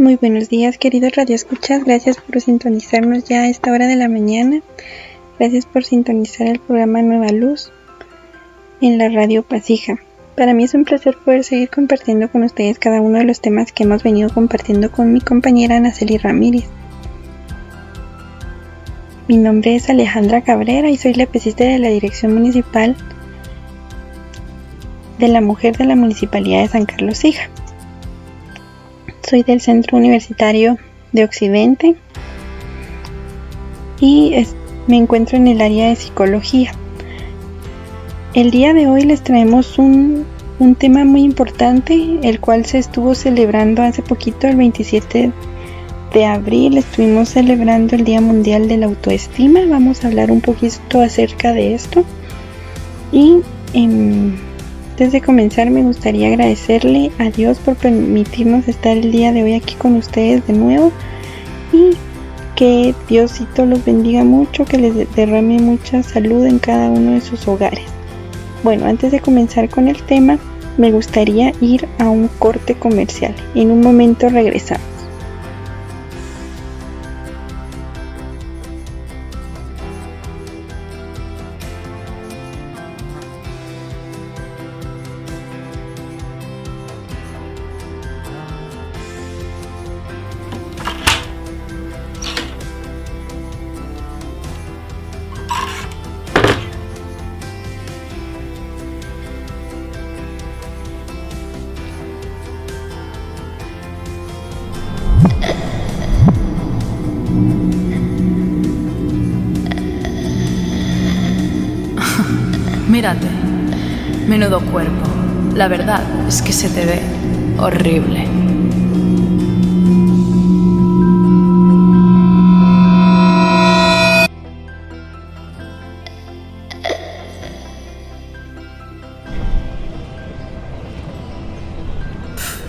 Muy buenos días, queridos radioescuchas. Gracias por sintonizarnos ya a esta hora de la mañana. Gracias por sintonizar el programa Nueva Luz en la radio Pasija. Para mí es un placer poder seguir compartiendo con ustedes cada uno de los temas que hemos venido compartiendo con mi compañera Naceli Ramírez. Mi nombre es Alejandra Cabrera y soy la pesista de la Dirección Municipal de la Mujer de la Municipalidad de San Carlos Hija. Soy del Centro Universitario de Occidente y me encuentro en el área de psicología. El día de hoy les traemos un, un tema muy importante, el cual se estuvo celebrando hace poquito, el 27 de abril, estuvimos celebrando el Día Mundial de la Autoestima. Vamos a hablar un poquito acerca de esto. Y em, antes de comenzar me gustaría agradecerle a Dios por permitirnos estar el día de hoy aquí con ustedes de nuevo y que Diosito los bendiga mucho, que les derrame mucha salud en cada uno de sus hogares. Bueno, antes de comenzar con el tema, me gustaría ir a un corte comercial. En un momento regresamos. Que se te ve horrible.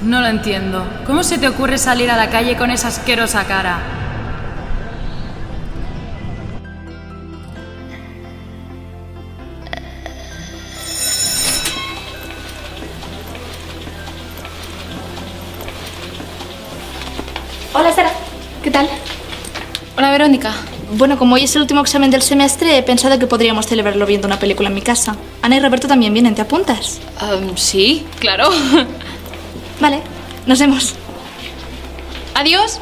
No lo entiendo. ¿Cómo se te ocurre salir a la calle con esa asquerosa cara? Bueno, como hoy es el último examen del semestre, he pensado que podríamos celebrarlo viendo una película en mi casa. Ana y Roberto también vienen, ¿te apuntas? sí, claro. vale, nos vemos. Adiós.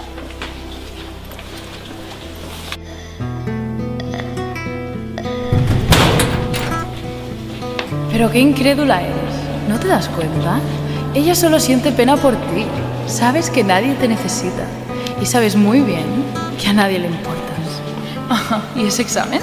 Pero qué incrédula eres. ¿No te das cuenta? Ella solo siente pena por ti. Sabes que nadie te necesita. Y sabes muy bien que a nadie le importas. ¿Y ese examen?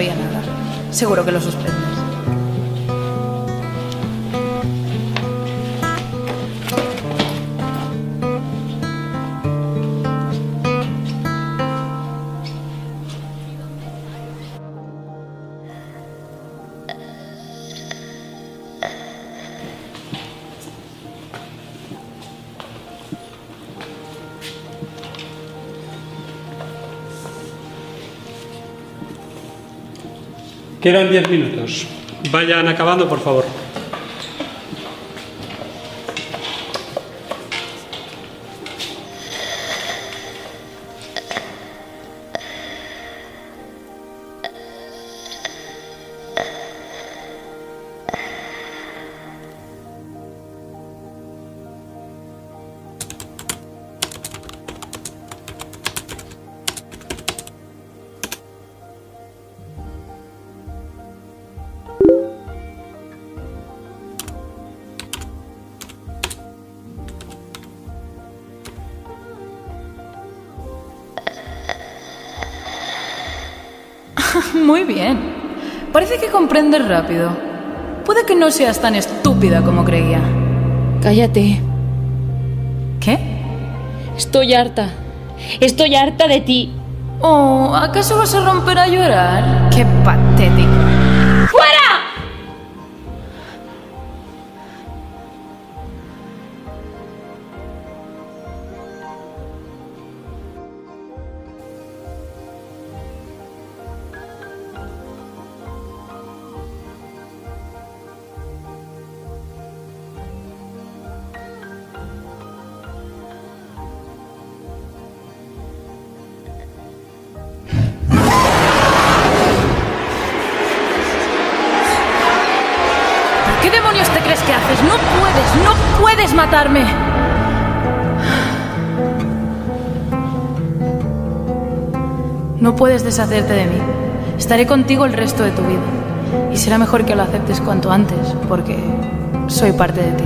Había nada. Seguro que lo suspendes. Quedan diez minutos. Vayan acabando, por favor. Comprendes rápido. Puede que no seas tan estúpida como creía. Cállate. ¿Qué? Estoy harta. Estoy harta de ti. Oh, ¿acaso vas a romper a llorar? Qué patético. Deshacerte de mí. Estaré contigo el resto de tu vida. Y será mejor que lo aceptes cuanto antes, porque soy parte de ti.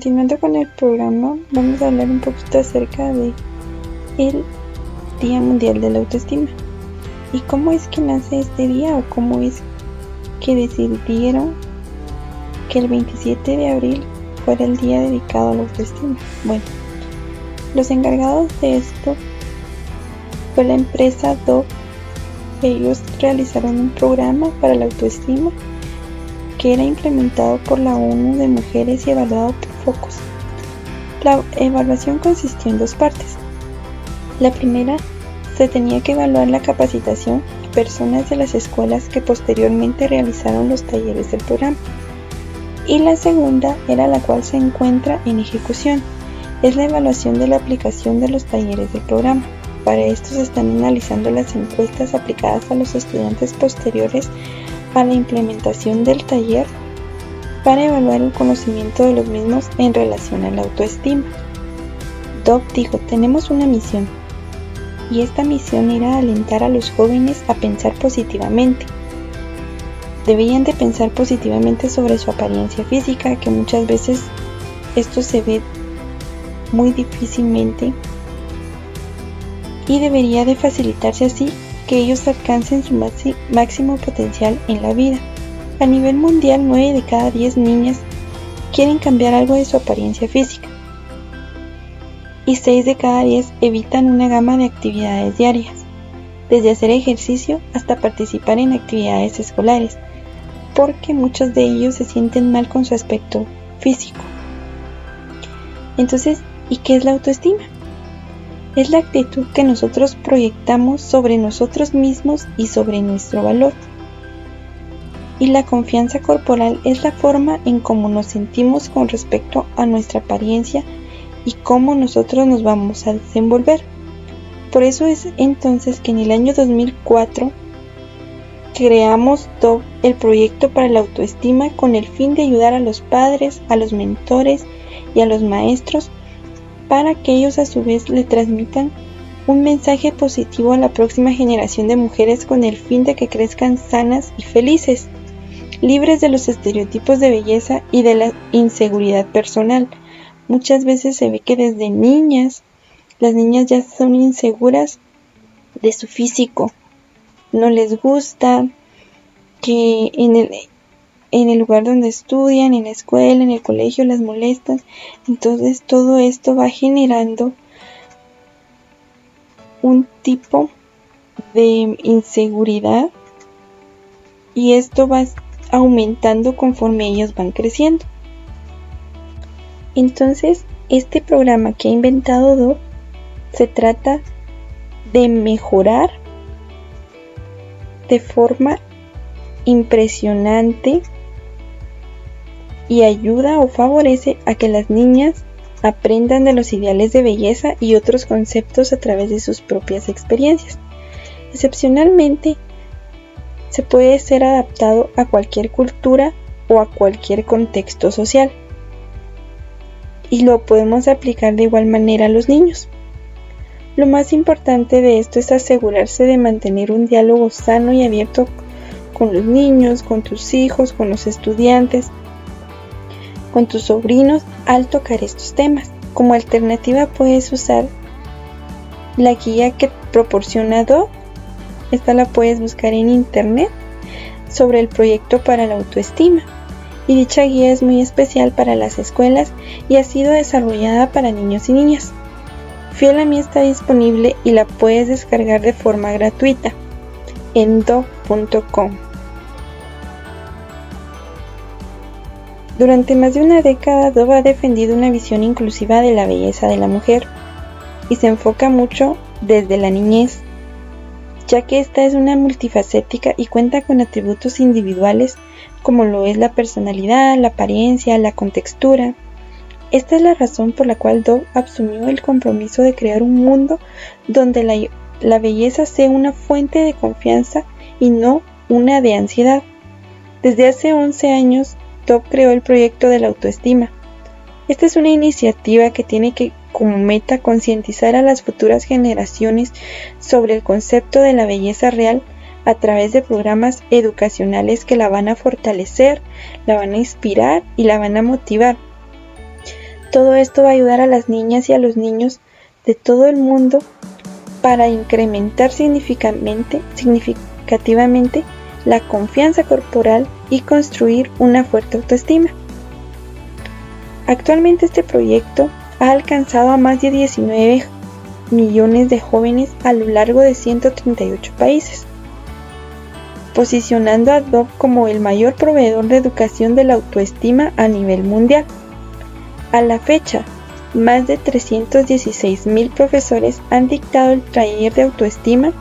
Continuando con el programa, vamos a hablar un poquito acerca de el Día Mundial de la Autoestima. ¿Y cómo es que nace este día o cómo es que decidieron que el 27 de abril fuera el día dedicado a la autoestima? Bueno, los encargados de esto fue la empresa Dove. Ellos realizaron un programa para la autoestima que era implementado por la ONU de mujeres y evaluado focos. La evaluación consistió en dos partes. La primera se tenía que evaluar la capacitación a personas de las escuelas que posteriormente realizaron los talleres del programa. Y la segunda era la cual se encuentra en ejecución, es la evaluación de la aplicación de los talleres del programa. Para esto se están analizando las encuestas aplicadas a los estudiantes posteriores a la implementación del taller para evaluar el conocimiento de los mismos en relación a la autoestima. Dob dijo, tenemos una misión, y esta misión era alentar a los jóvenes a pensar positivamente. Debían de pensar positivamente sobre su apariencia física, que muchas veces esto se ve muy difícilmente y debería de facilitarse así que ellos alcancen su máximo potencial en la vida. A nivel mundial, 9 de cada 10 niñas quieren cambiar algo de su apariencia física y 6 de cada 10 evitan una gama de actividades diarias, desde hacer ejercicio hasta participar en actividades escolares, porque muchos de ellos se sienten mal con su aspecto físico. Entonces, ¿y qué es la autoestima? Es la actitud que nosotros proyectamos sobre nosotros mismos y sobre nuestro valor. Y la confianza corporal es la forma en cómo nos sentimos con respecto a nuestra apariencia y cómo nosotros nos vamos a desenvolver. Por eso es entonces que en el año 2004 creamos todo el proyecto para la autoestima con el fin de ayudar a los padres, a los mentores y a los maestros para que ellos a su vez le transmitan un mensaje positivo a la próxima generación de mujeres con el fin de que crezcan sanas y felices, libres de los estereotipos de belleza y de la inseguridad personal. Muchas veces se ve que desde niñas las niñas ya son inseguras de su físico, no les gusta que en el, en el lugar donde estudian, en la escuela, en el colegio, las molestan. Entonces todo esto va generando un tipo de inseguridad y esto va aumentando conforme ellos van creciendo. Entonces, este programa que ha inventado Do se trata de mejorar de forma impresionante y ayuda o favorece a que las niñas aprendan de los ideales de belleza y otros conceptos a través de sus propias experiencias. Excepcionalmente, se puede ser adaptado a cualquier cultura o a cualquier contexto social. Y lo podemos aplicar de igual manera a los niños. Lo más importante de esto es asegurarse de mantener un diálogo sano y abierto con los niños, con tus hijos, con los estudiantes, con tus sobrinos al tocar estos temas. Como alternativa puedes usar la guía que proporciona Do. Esta la puedes buscar en internet sobre el proyecto para la autoestima. Y dicha guía es muy especial para las escuelas y ha sido desarrollada para niños y niñas. Fiel a mí está disponible y la puedes descargar de forma gratuita en do.com. Durante más de una década, Dove ha defendido una visión inclusiva de la belleza de la mujer y se enfoca mucho desde la niñez, ya que esta es una multifacética y cuenta con atributos individuales como lo es la personalidad, la apariencia, la contextura. Esta es la razón por la cual Dove asumió el compromiso de crear un mundo donde la, belleza sea una fuente de confianza y no una de ansiedad. Desde hace 11 años, Top creó el proyecto de la autoestima. Esta es una iniciativa que tiene que como meta concientizar a las futuras generaciones sobre el concepto de la belleza real a través de programas educacionales que la van a fortalecer, la van a inspirar y la van a motivar. Todo esto va a ayudar a las niñas y a los niños de todo el mundo para incrementar significativamente, la confianza corporal y construir una fuerte autoestima. Actualmente este proyecto ha alcanzado a más de 19 millones de jóvenes a lo largo de 138 países, posicionando a Adobe como el mayor proveedor de educación de la autoestima a nivel mundial. A la fecha, más de 316.000 profesores han dictado el taller de autoestima,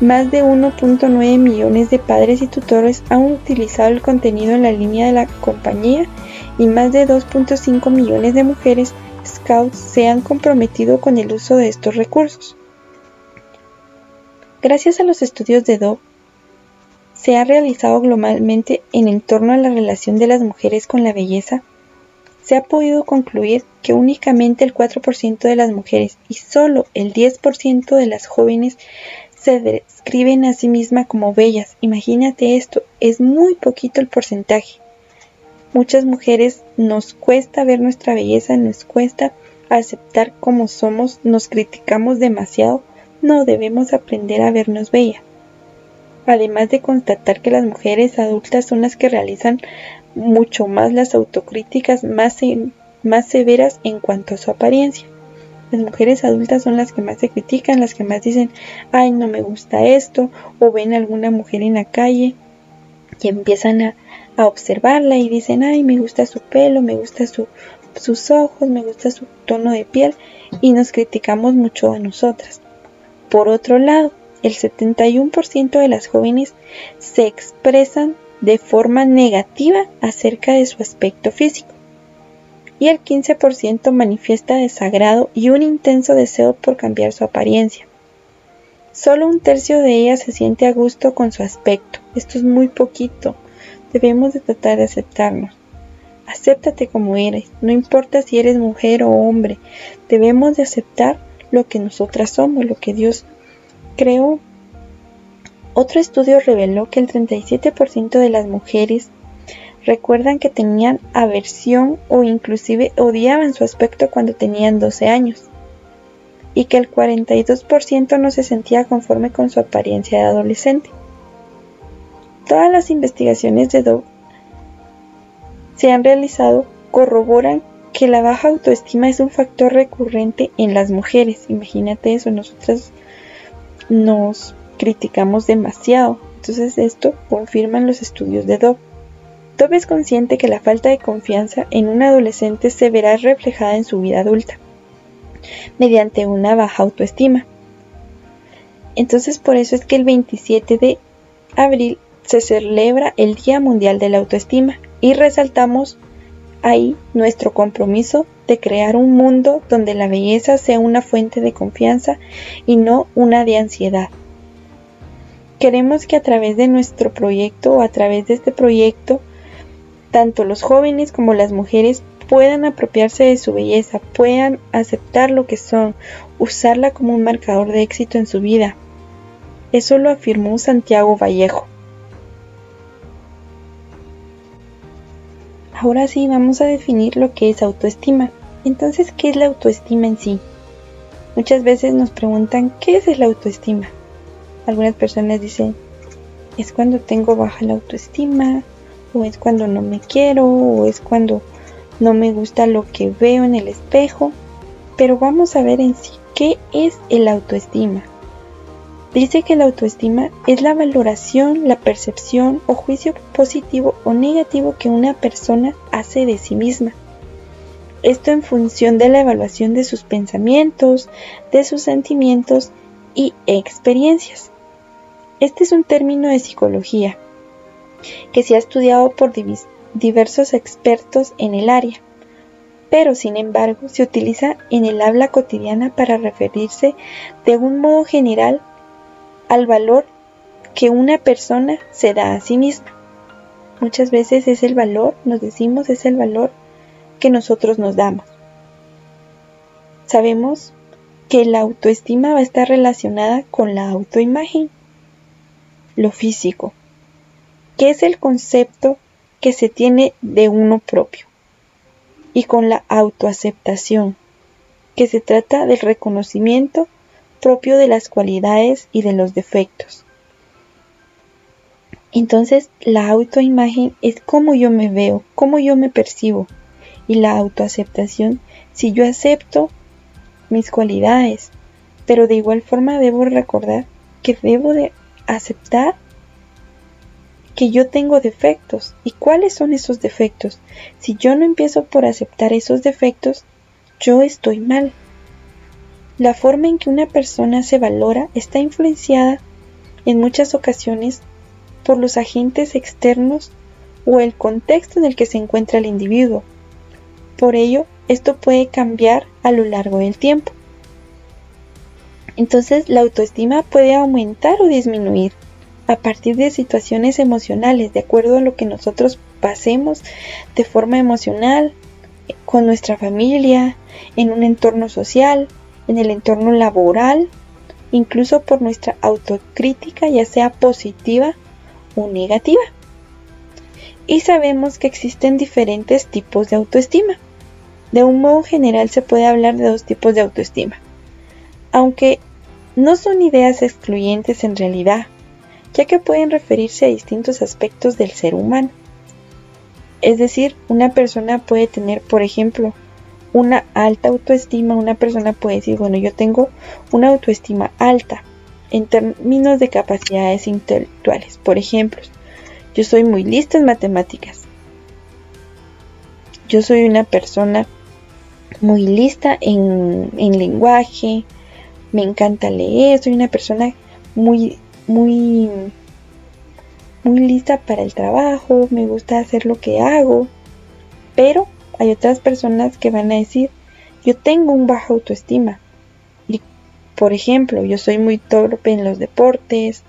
más de 1.9 millones de padres y tutores han utilizado el contenido en la línea de la compañía y más de 2.5 millones de mujeres scouts se han comprometido con el uso de estos recursos. Gracias a los estudios de Dove, se ha realizado globalmente en torno a la relación de las mujeres con la belleza, se ha podido concluir que únicamente el 4% de las mujeres y solo el 10% de las jóvenes se describen a sí mismas como bellas. Imagínate esto, es muy poquito el porcentaje. Muchas mujeres nos cuesta ver nuestra belleza, nos cuesta aceptar como somos, nos criticamos demasiado, no debemos aprender a vernos bella. Además de constatar que las mujeres adultas son las que realizan mucho más las autocríticas más, severas en cuanto a su apariencia. Las mujeres adultas son las que más se critican, las que más dicen, ay, no me gusta esto, o ven a alguna mujer en la calle y empiezan a, observarla y dicen, ay, me gusta su pelo, me gusta su, sus ojos, me gusta su tono de piel y nos criticamos mucho a nosotras. Por otro lado, el 71% de las jóvenes se expresan de forma negativa acerca de su aspecto físico y el 15% manifiesta desagrado y un intenso deseo por cambiar su apariencia. Solo un tercio de ellas se siente a gusto con su aspecto. Esto es muy poquito. Debemos de tratar de aceptarnos. Acéptate como eres, no importa si eres mujer o hombre. Debemos de aceptar lo que nosotras somos, lo que Dios creó. Otro estudio reveló que el 37% de las mujeres recuerdan que tenían aversión o inclusive odiaban su aspecto cuando tenían 12 años y que el 42% no se sentía conforme con su apariencia de adolescente. Todas las investigaciones de Dove se han realizado corroboran que la baja autoestima es un factor recurrente en las mujeres. Imagínate eso, nosotras nos criticamos demasiado. Entonces esto confirman los estudios de Dove. Dove es consciente que la falta de confianza en un adolescente se verá reflejada en su vida adulta, mediante una baja autoestima. Entonces por eso es que el 27 de abril se celebra el Día Mundial de la Autoestima y resaltamos ahí nuestro compromiso de crear un mundo donde la belleza sea una fuente de confianza y no una de ansiedad. Queremos que a través de nuestro proyecto o a través de este proyecto tanto los jóvenes como las mujeres puedan apropiarse de su belleza, puedan aceptar lo que son, usarla como un marcador de éxito en su vida. Eso lo afirmó Santiago Vallejo. Ahora sí vamos a definir lo que es autoestima. Entonces, ¿qué es la autoestima en sí? Muchas veces nos preguntan, ¿qué es la autoestima? Algunas personas dicen, es cuando tengo baja la autoestima, o es cuando no me quiero, o es cuando no me gusta lo que veo en el espejo. Pero vamos a ver en sí qué es el autoestima. Dice que la autoestima es la valoración, la percepción o juicio positivo o negativo que una persona hace de sí misma. Esto en función de la evaluación de sus pensamientos, de sus sentimientos y experiencias. Este es un término de psicología que se ha estudiado por diversos expertos en el área, pero sin embargo se utiliza en el habla cotidiana para referirse de un modo general al valor que una persona se da a sí misma. Muchas veces es el valor, nos decimos, es el valor que nosotros nos damos. Sabemos que la autoestima va a estar relacionada con la autoimagen, lo físico, que es el concepto que se tiene de uno propio, y con la autoaceptación, que se trata del reconocimiento propio de las cualidades y de los defectos. Entonces, la autoimagen es cómo yo me veo, cómo yo me percibo, y la autoaceptación si yo acepto mis cualidades, pero de igual forma debo recordar que debo de aceptar que yo tengo defectos. ¿Y cuáles son esos defectos? Si yo no empiezo por aceptar esos defectos, yo estoy mal. La forma en que una persona se valora está influenciada en muchas ocasiones por los agentes externos o el contexto en el que se encuentra el individuo. Por ello, esto puede cambiar a lo largo del tiempo. Entonces, la autoestima puede aumentar o disminuir a partir de situaciones emocionales, de acuerdo a lo que nosotros pasemos de forma emocional con nuestra familia, en un entorno social, en el entorno laboral, incluso por nuestra autocrítica, ya sea positiva o negativa. Y sabemos que existen diferentes tipos de autoestima. De un modo general se puede hablar de dos tipos de autoestima, aunque no son ideas excluyentes en realidad, ya que pueden referirse a distintos aspectos del ser humano. Es decir, una persona puede tener, por ejemplo, una alta autoestima, una persona puede decir, bueno, yo tengo una autoestima alta en términos de capacidades intelectuales. Por ejemplo, yo soy muy lista en matemáticas. Yo soy una persona muy lista en, en lenguaje, me encanta leer, soy una persona muy muy, muy lista para el trabajo, me gusta hacer lo que hago, pero hay otras personas que van a decir, yo tengo un bajo autoestima. Y, por ejemplo, yo soy muy torpe en los deportes,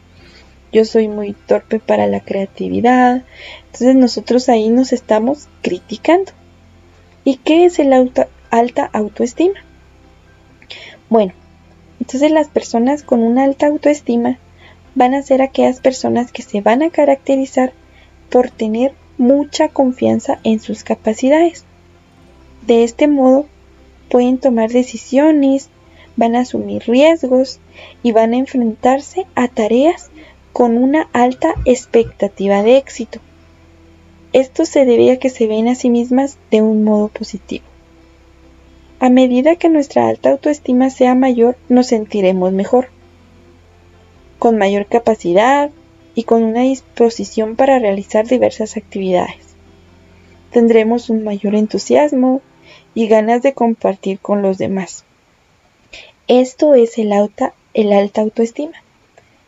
yo soy muy torpe para la creatividad. Entonces nosotros ahí nos estamos criticando. ¿Y qué es el alta autoestima? Bueno, entonces las personas con una alta autoestima van a ser aquellas personas que se van a caracterizar por tener mucha confianza en sus capacidades. De este modo, pueden tomar decisiones, van a asumir riesgos y van a enfrentarse a tareas con una alta expectativa de éxito. Esto se debe a que se ven a sí mismas de un modo positivo. A medida que nuestra alta autoestima sea mayor, nos sentiremos mejor con mayor capacidad y con una disposición para realizar diversas actividades. Tendremos un mayor entusiasmo y ganas de compartir con los demás. Esto es el alta, el alta autoestima.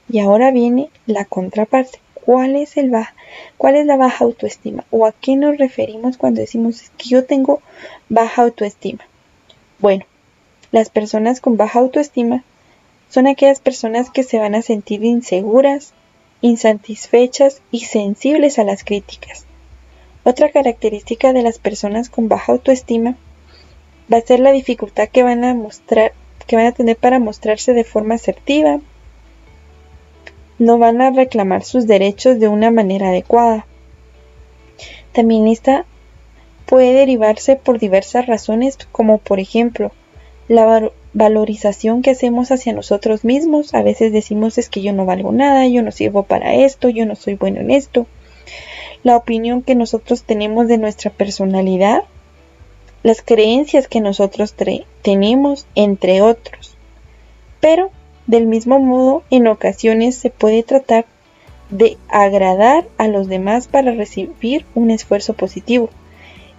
Y ahora viene la contraparte. ¿Cuál es, el baja, ¿Cuál es la baja autoestima? ¿O a qué nos referimos cuando decimos que yo tengo baja autoestima? Bueno, las personas con baja autoestima son aquellas personas que se van a sentir inseguras, insatisfechas y sensibles a las críticas. Otra característica de las personas con baja autoestima va a ser la dificultad que van a mostrar, que van a tener para mostrarse de forma asertiva. No van a reclamar sus derechos de una manera adecuada. También esta puede derivarse por diversas razones, como por ejemplo la valorización que hacemos hacia nosotros mismos. A veces decimos es que yo no valgo nada, yo no sirvo para esto, yo no soy bueno en esto. La opinión que nosotros tenemos de nuestra personalidad, las creencias que nosotros tenemos, entre otros. Pero, del mismo modo, en ocasiones se puede tratar de agradar a los demás para recibir un esfuerzo positivo.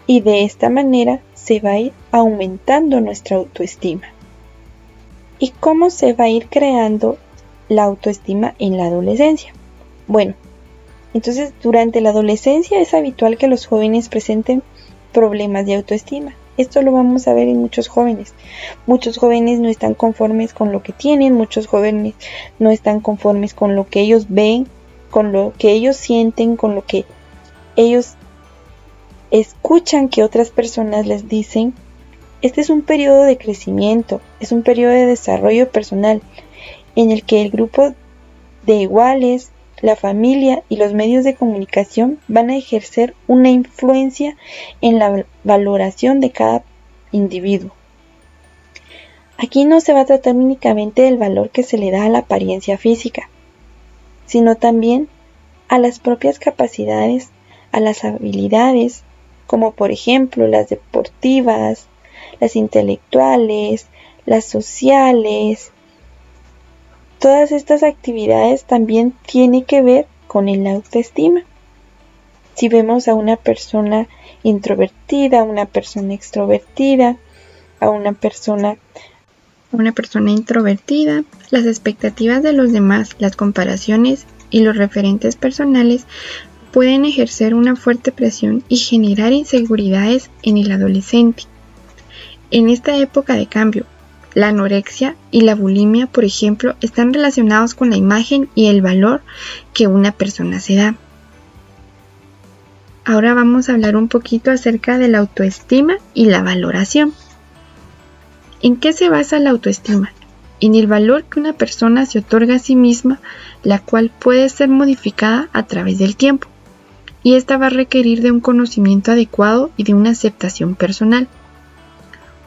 Y de esta manera se va a ir aumentando nuestra autoestima. ¿Y cómo se va a ir creando la autoestima en la adolescencia? Bueno, entonces durante la adolescencia es habitual que los jóvenes presenten problemas de autoestima. Esto lo vamos a ver en muchos jóvenes. Muchos jóvenes no están conformes con lo que tienen, muchos jóvenes no están conformes con lo que ellos ven, con lo que ellos sienten, con lo que ellos escuchan que otras personas les dicen este es un periodo de crecimiento, es un periodo de desarrollo personal en el que el grupo de iguales, la familia y los medios de comunicación van a ejercer una influencia en la valoración de cada individuo. Aquí no se va a tratar únicamente del valor que se le da a la apariencia física, sino también a las propias capacidades, a las habilidades, como por ejemplo las deportivas, las intelectuales, las sociales. Todas estas actividades también tienen que ver con el autoestima. Si vemos a una persona introvertida, una persona extrovertida, a una persona una persona introvertida, las expectativas de los demás, las comparaciones y los referentes personales pueden ejercer una fuerte presión y generar inseguridades en el adolescente. En esta época de cambio, la anorexia y la bulimia, por ejemplo, están relacionados con la imagen y el valor que una persona se da. Ahora vamos a hablar un poquito acerca de la autoestima y la valoración. ¿En qué se basa la autoestima? En el valor que una persona se otorga a sí misma, la cual puede ser modificada a través del tiempo, y esta va a requerir de un conocimiento adecuado y de una aceptación personal.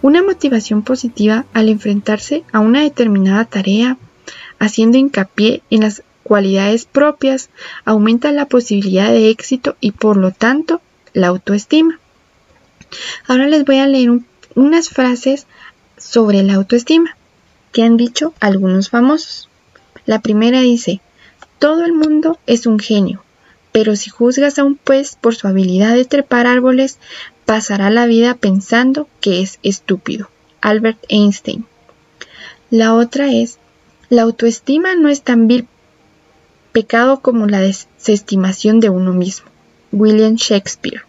Una motivación positiva al enfrentarse a una determinada tarea, haciendo hincapié en las cualidades propias, aumenta la posibilidad de éxito y por lo tanto la autoestima. Ahora les voy a leer unas frases sobre la autoestima que han dicho algunos famosos. La primera dice, todo el mundo es un genio, pero si juzgas a un pez por su habilidad de trepar árboles, pasará la vida pensando que es estúpido. Albert Einstein. La otra es, la autoestima no es tan vil pecado como la desestimación de uno mismo. William Shakespeare.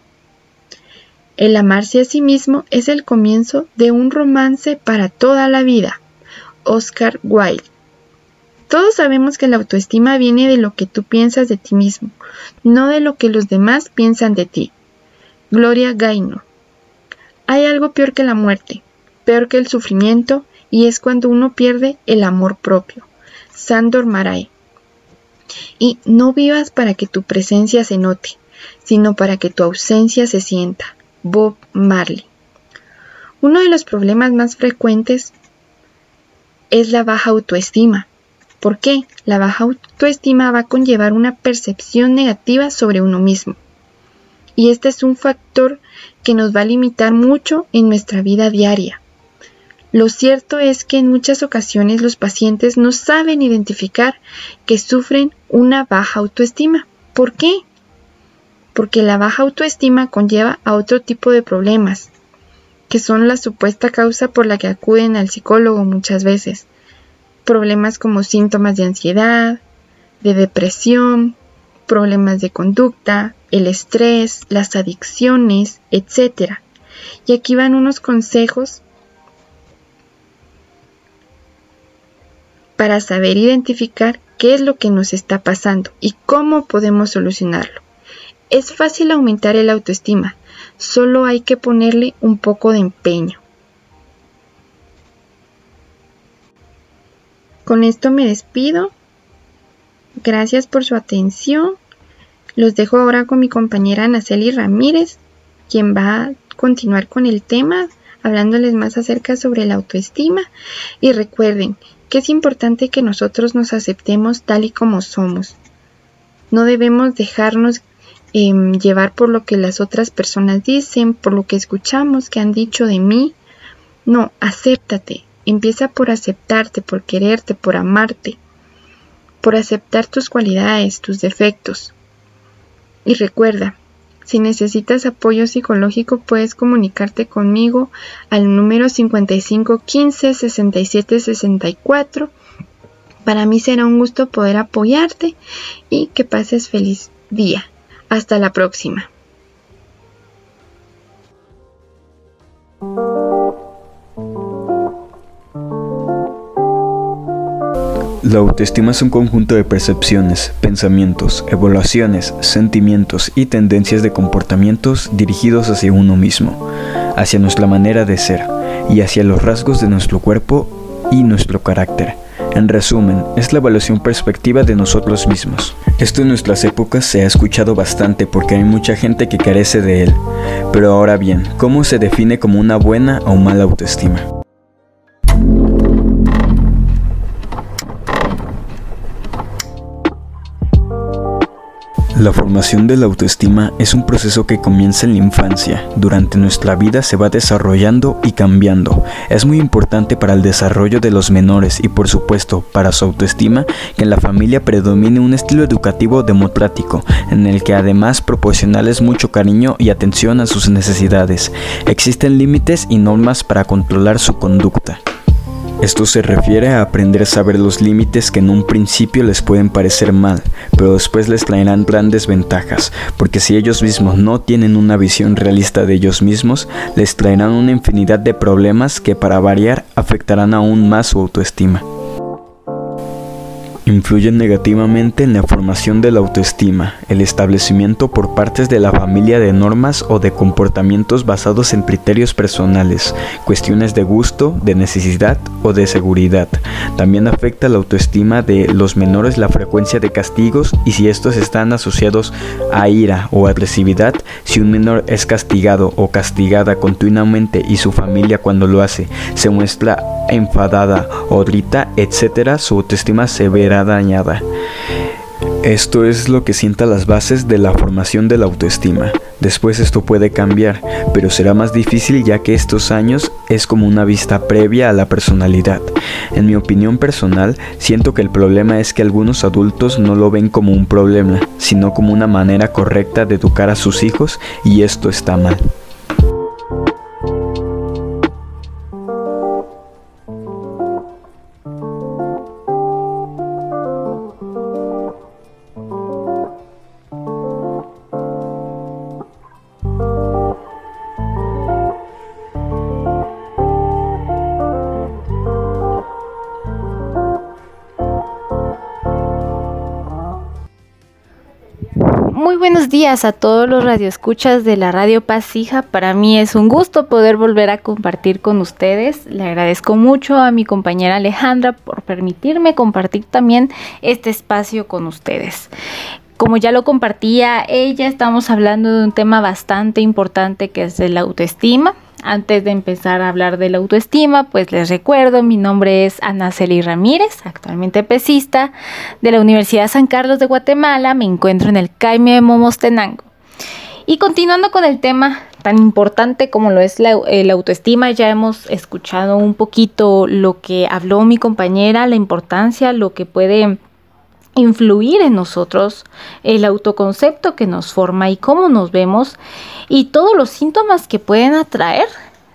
El amarse a sí mismo es el comienzo de un romance para toda la vida. Oscar Wilde. Todos sabemos que la autoestima viene de lo que tú piensas de ti mismo, no de lo que los demás piensan de ti. Gloria Gaynor. Hay algo peor que la muerte, peor que el sufrimiento, y es cuando uno pierde el amor propio. Sandor Maray. Y no vivas para que tu presencia se note, sino para que tu ausencia se sienta. Bob Marley. Uno de los problemas más frecuentes es la baja autoestima. ¿Por qué? La baja autoestima va a conllevar una percepción negativa sobre uno mismo. Y este es un factor que nos va a limitar mucho en nuestra vida diaria. Lo cierto es que en muchas ocasiones los pacientes no saben identificar que sufren una baja autoestima. ¿Por qué? porque la baja autoestima conlleva a otro tipo de problemas, que son la supuesta causa por la que acuden al psicólogo muchas veces. Problemas como síntomas de ansiedad, de depresión, problemas de conducta, el estrés, las adicciones, etc. Y aquí van unos consejos para saber identificar qué es lo que nos está pasando y cómo podemos solucionarlo. Es fácil aumentar el autoestima, solo hay que ponerle un poco de empeño. Con esto me despido. Gracias por su atención. Los dejo ahora con mi compañera Naceli Ramírez, quien va a continuar con el tema, hablándoles más acerca sobre la autoestima. Y recuerden que es importante que nosotros nos aceptemos tal y como somos. No debemos dejarnos Em, llevar por lo que las otras personas dicen, por lo que escuchamos que han dicho de mí. No, acéptate. Empieza por aceptarte, por quererte, por amarte, por aceptar tus cualidades, tus defectos. Y recuerda, si necesitas apoyo psicológico puedes comunicarte conmigo al número 55 15 67 64. Para mí será un gusto poder apoyarte y que pases feliz día. Hasta la próxima. La autoestima es un conjunto de percepciones, pensamientos, evaluaciones, sentimientos y tendencias de comportamientos dirigidos hacia uno mismo, hacia nuestra manera de ser y hacia los rasgos de nuestro cuerpo y nuestro carácter. En resumen, es la evaluación perspectiva de nosotros mismos. Esto en nuestras épocas se ha escuchado bastante porque hay mucha gente que carece de él. Pero ahora bien, ¿cómo se define como una buena o mala autoestima? La formación de la autoestima es un proceso que comienza en la infancia. Durante nuestra vida se va desarrollando y cambiando. Es muy importante para el desarrollo de los menores y por supuesto para su autoestima que en la familia predomine un estilo educativo democrático en el que además proporcionales mucho cariño y atención a sus necesidades. Existen límites y normas para controlar su conducta. Esto se refiere a aprender a saber los límites que en un principio les pueden parecer mal, pero después les traerán grandes ventajas, porque si ellos mismos no tienen una visión realista de ellos mismos, les traerán una infinidad de problemas que para variar afectarán aún más su autoestima influyen negativamente en la formación de la autoestima, el establecimiento por partes de la familia de normas o de comportamientos basados en criterios personales, cuestiones de gusto, de necesidad o de seguridad. También afecta la autoestima de los menores la frecuencia de castigos y si estos están asociados a ira o agresividad, si un menor es castigado o castigada continuamente y su familia cuando lo hace se muestra enfadada o grita, etc., su autoestima se verá dañada. Esto es lo que sienta las bases de la formación de la autoestima. Después esto puede cambiar, pero será más difícil ya que estos años es como una vista previa a la personalidad. En mi opinión personal, siento que el problema es que algunos adultos no lo ven como un problema, sino como una manera correcta de educar a sus hijos y esto está mal. Días a todos los radioescuchas de la Radio Pasija. Para mí es un gusto poder volver a compartir con ustedes. Le agradezco mucho a mi compañera Alejandra por permitirme compartir también este espacio con ustedes. Como ya lo compartía ella, estamos hablando de un tema bastante importante que es la autoestima. Antes de empezar a hablar de la autoestima, pues les recuerdo, mi nombre es Ana Celi Ramírez, actualmente pesista de la Universidad San Carlos de Guatemala, me encuentro en el Caime de Momostenango. Y continuando con el tema tan importante como lo es la, la, autoestima, ya hemos escuchado un poquito lo que habló mi compañera, la importancia, lo que puede influir en nosotros, el autoconcepto que nos forma y cómo nos vemos y todos los síntomas que pueden atraer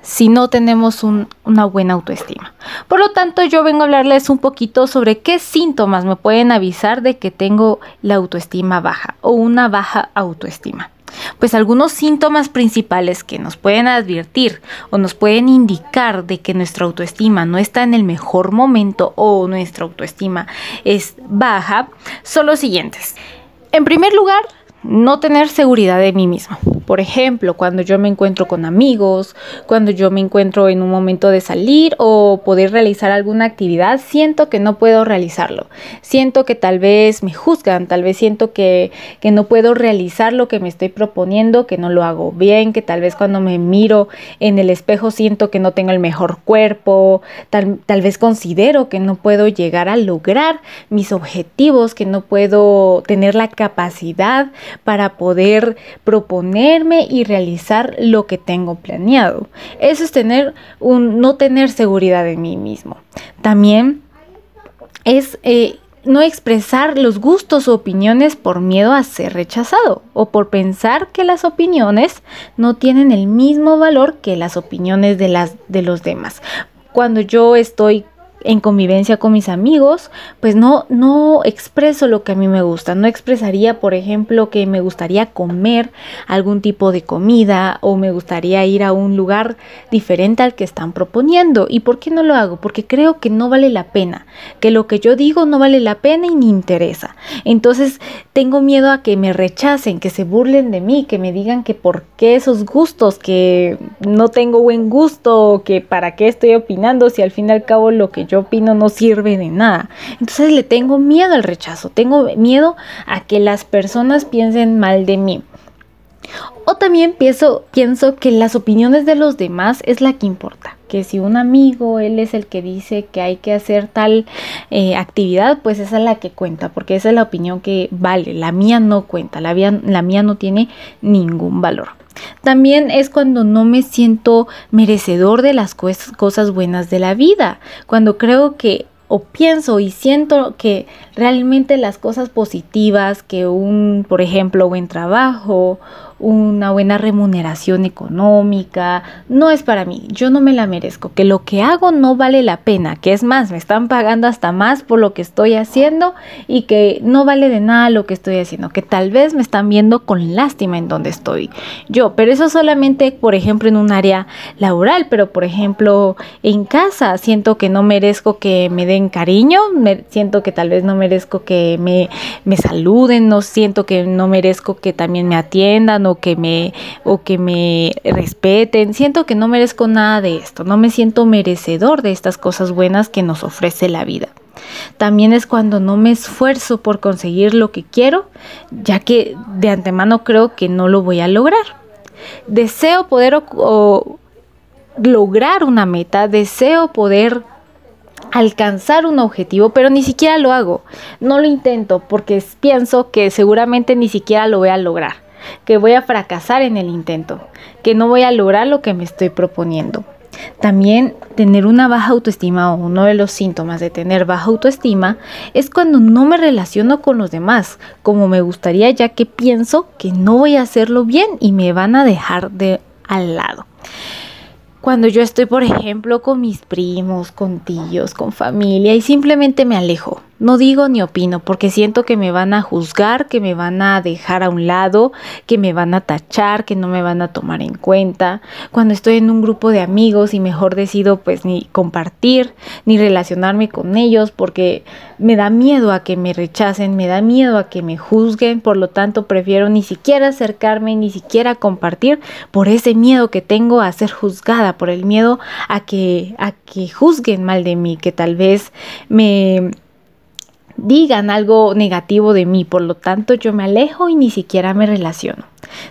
si no tenemos una buena autoestima. Por lo tanto, yo vengo a hablarles un poquito sobre qué síntomas me pueden avisar de que tengo la autoestima baja o una baja autoestima. Pues algunos síntomas principales que nos pueden advertir o nos pueden indicar de que nuestra autoestima no está en el mejor momento o nuestra autoestima es baja son los siguientes. En primer lugar, no tener seguridad de mí mismo. Por ejemplo, cuando yo me encuentro con amigos, cuando yo me encuentro en un momento de salir o poder realizar alguna actividad, siento que no puedo realizarlo. Siento que tal vez me juzgan, tal vez siento que, que no puedo realizar lo que me estoy proponiendo, que no lo hago bien, que tal vez cuando me miro en el espejo siento que no tengo el mejor cuerpo, tal, tal vez considero que no puedo llegar a lograr mis objetivos, que no puedo tener la capacidad para poder proponerme y realizar lo que tengo planeado. Eso es tener no tener seguridad en mí mismo. También es eh, no expresar los gustos o opiniones por miedo a ser rechazado o por pensar que las opiniones no tienen el mismo valor que las opiniones de, las, de los demás. Cuando yo estoy en convivencia con mis amigos, pues no, no expreso lo que a mí me gusta. No expresaría, por ejemplo, que me gustaría comer algún tipo de comida o me gustaría ir a un lugar diferente al que están proponiendo. ¿Y por qué no lo hago? Porque creo que no vale la pena, que lo que yo digo no vale la pena y ni interesa. Entonces tengo miedo a que me rechacen, que se burlen de mí, que me digan que por qué esos gustos, que no tengo buen gusto, que para qué estoy opinando si al fin y al cabo lo que yo opino no sirve de nada. Entonces le tengo miedo al rechazo, tengo miedo a que las personas piensen mal de mí. O también pienso, pienso que las opiniones de los demás es la que importa. que si un amigo, él es el que dice que hay que hacer tal eh, actividad, pues esa es la que cuenta, porque esa es la opinión que vale, la mía no cuenta, la, la mía no tiene ningún valor. También es cuando no me siento merecedor de las cosas buenas de la vida, cuando creo que o pienso y siento que realmente las cosas positivas que un, por ejemplo, buen trabajo una buena remuneración económica, no es para mí, yo no me la merezco, que lo que hago no vale la pena, que es más, me están pagando hasta más por lo que estoy haciendo y que no vale de nada lo que estoy haciendo, que tal vez me están viendo con lástima en donde estoy yo, pero eso solamente, por ejemplo, en un área laboral, pero por ejemplo, en casa siento que no merezco que me den cariño, siento que tal vez no merezco que me, me saluden, no siento que no merezco que también me atiendan o que me o que me respeten. Siento que no merezco nada de esto, no me siento merecedor de estas cosas buenas que nos ofrece la vida. También es cuando no me esfuerzo por conseguir lo que quiero, ya que de antemano creo que no lo voy a lograr. Deseo poder lograr una meta, deseo poder alcanzar un objetivo, pero ni siquiera lo hago. No lo intento porque pienso que seguramente ni siquiera lo voy a lograr que voy a fracasar en el intento, que no voy a lograr lo que me estoy proponiendo. También tener una baja autoestima o uno de los síntomas de tener baja autoestima es cuando no me relaciono con los demás como me gustaría ya que pienso que no voy a hacerlo bien y me van a dejar de al lado. Cuando yo estoy, por ejemplo, con mis primos, con tíos, con familia y simplemente me alejo, no digo ni opino porque siento que me van a juzgar, que me van a dejar a un lado, que me van a tachar, que no me van a tomar en cuenta. Cuando estoy en un grupo de amigos y mejor decido pues ni compartir ni relacionarme con ellos porque me da miedo a que me rechacen, me da miedo a que me juzguen, por lo tanto prefiero ni siquiera acercarme, ni siquiera compartir por ese miedo que tengo a ser juzgada, por el miedo a que a que juzguen mal de mí, que tal vez me digan algo negativo de mí, por lo tanto yo me alejo y ni siquiera me relaciono.